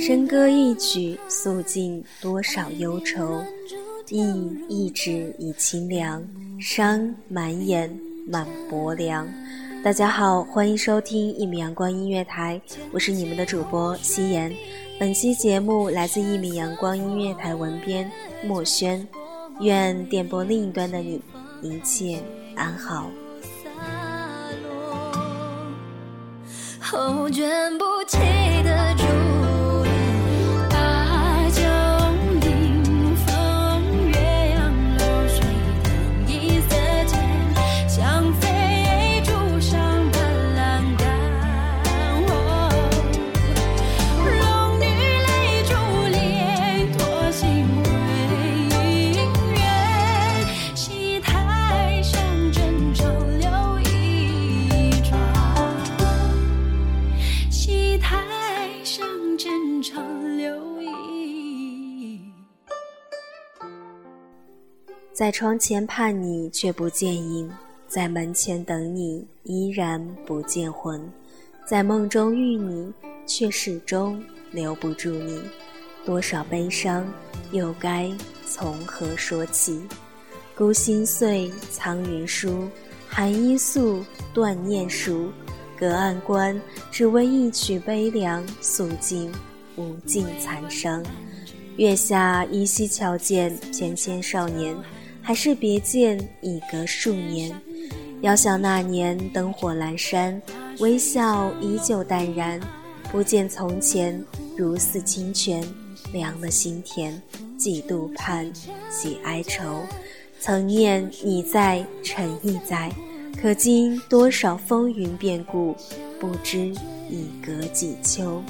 笙歌一曲，诉尽多少忧愁。意一纸已清凉，伤满眼满薄凉。大家好，欢迎收听一米阳光音乐台，我是你们的主播夕颜。本期节目来自一米阳光音乐台文编墨轩，愿电波另一端的你一切安好。后卷不起的在窗前盼你却不见影，在门前等你依然不见魂，在梦中遇你却始终留不住你，多少悲伤又该从何说起？孤心碎，苍云疏，寒衣素，断念熟。隔岸观，只为一曲悲凉，诉尽无尽残伤。月下依稀瞧见翩跹少年，还是别见已隔数年。遥想那年灯火阑珊，微笑依旧淡然。不见从前如似清泉，凉了心田。几度盼，几哀愁。曾念你在，诚亦在，可今多少风云变故，不知已隔几秋。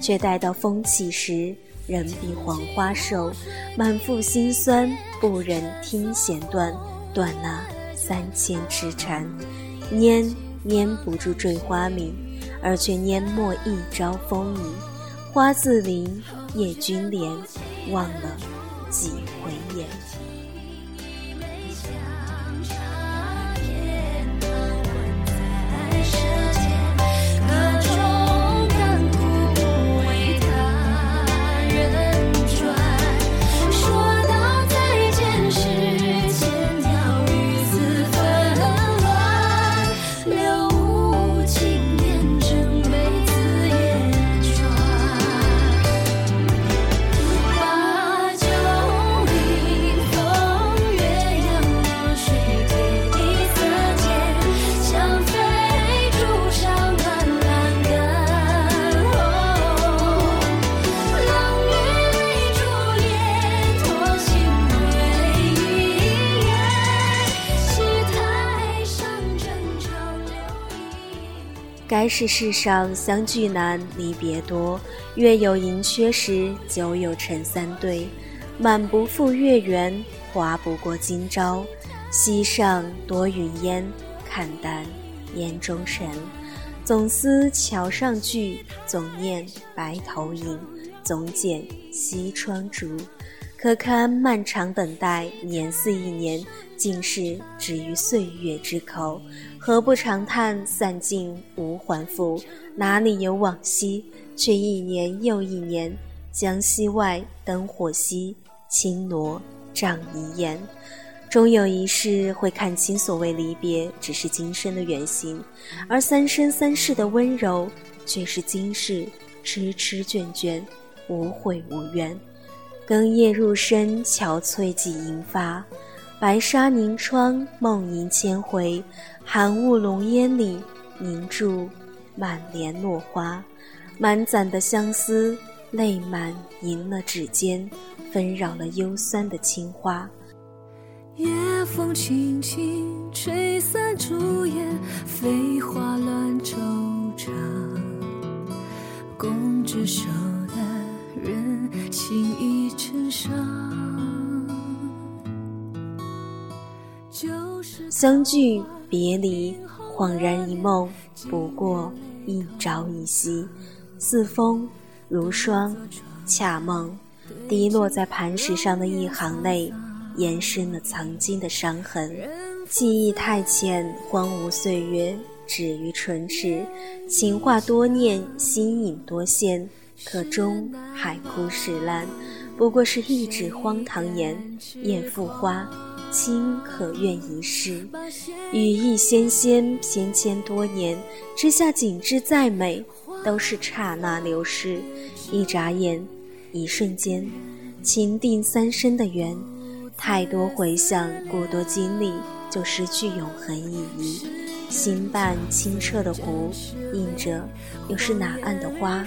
却待到风起时，人比黄花瘦，满腹心酸，不忍听弦断，断那三千痴缠。拈拈不住坠花名，而却拈没一朝风雨。花自林，叶君怜，忘了几回眼。该是世上相聚难，离别多。月有盈缺时，酒有成三对。满不负月圆，花不过今朝。溪上多云烟，看淡烟中神。总思桥上聚，总念白头吟，总剪西窗烛。可堪漫长等待，年似一年，竟是止于岁月之口。何不长叹散尽无还复？哪里有往昔？却一年又一年，江西外灯火稀，青罗帐一烟。终有一世会看清，所谓离别，只是今生的远行；而三生三世的温柔，却是今世痴痴眷眷，无悔无怨。更夜入深，憔悴几银发。白纱凝窗，梦萦千回。寒雾笼烟里，凝住满帘落花。满攒的相思，泪满盈了指尖，纷扰了幽酸的青花。夜风轻轻吹散朱颜，飞花乱惆怅。共执手人，心已成伤。相聚别离，恍然一梦，不过一朝一夕。似风如霜，恰梦，滴落在磐石上的一行泪，延伸了曾经的伤痕。记忆太浅，荒芜岁月止于唇齿。情话多念，心影多现，可终海枯石烂。不过是一纸荒唐言，燕复花，卿可愿一试？羽翼纤纤，翩跹多年，之下景致再美，都是刹那流逝。一眨眼，一瞬间，情定三生的缘。太多回想，过多经历，就失去永恒意义。心伴清澈的湖，映着又是哪岸的花，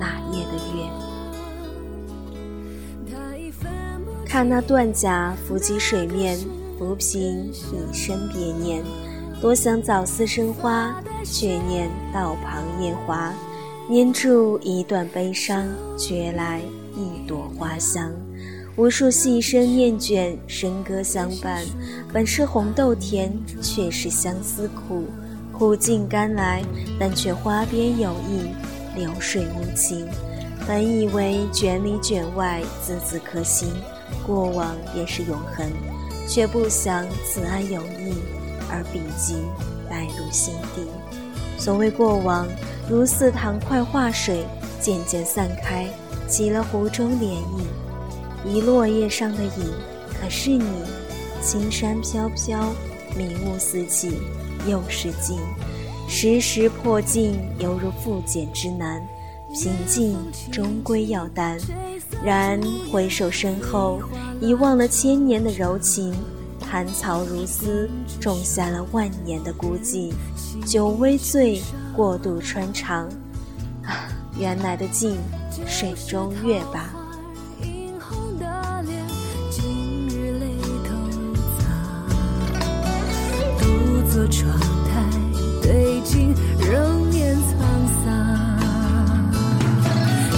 哪夜的月？看那断甲浮及水面，浮萍一生别念。多想早似生花，却念道旁夜华。念住一段悲伤，却来一朵花香。无数细声念卷，笙歌相伴。本是红豆甜，却是相思苦。苦尽甘来，但却花边有意，流水无情。本以为卷里卷外，字字可心。过往便是永恒，却不想此岸有意，而笔迹带入心底。所谓过往，如似糖块化水，渐渐散开，起了湖中涟漪。一落叶上的影，可是你。青山飘飘，迷雾四起，又是静。时时破镜，犹如复剪之难。平静终归要淡。然回首身后，遗忘了千年的柔情，寒草如丝，种下了万年的孤寂。酒微醉，过度穿肠，啊，原来的镜，水中月吧。独坐窗台，对镜仍念沧桑。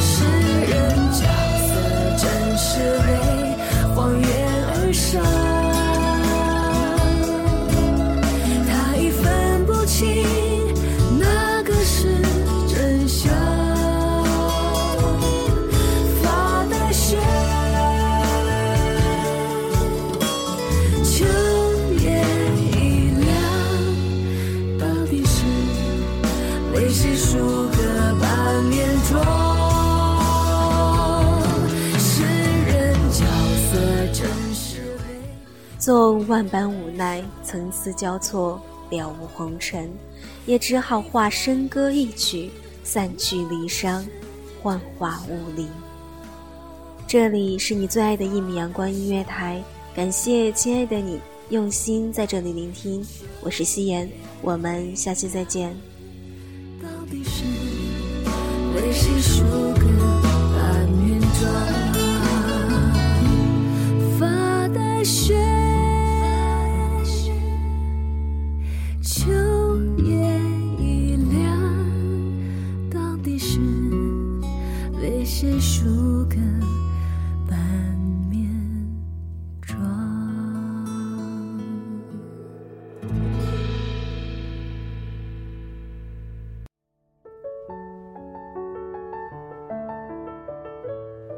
诗人角色真是泪，泪水疏隔半面妆。诗人角色真是泪。纵万般无奈，层次交错，了无红尘，也只好化笙歌一曲，散去离殇，幻化雾里。这里是你最爱的一米阳光音乐台，感谢亲爱的你用心在这里聆听，我是夕颜，我们下期再见。到底是泪水疏隔半面妆，发带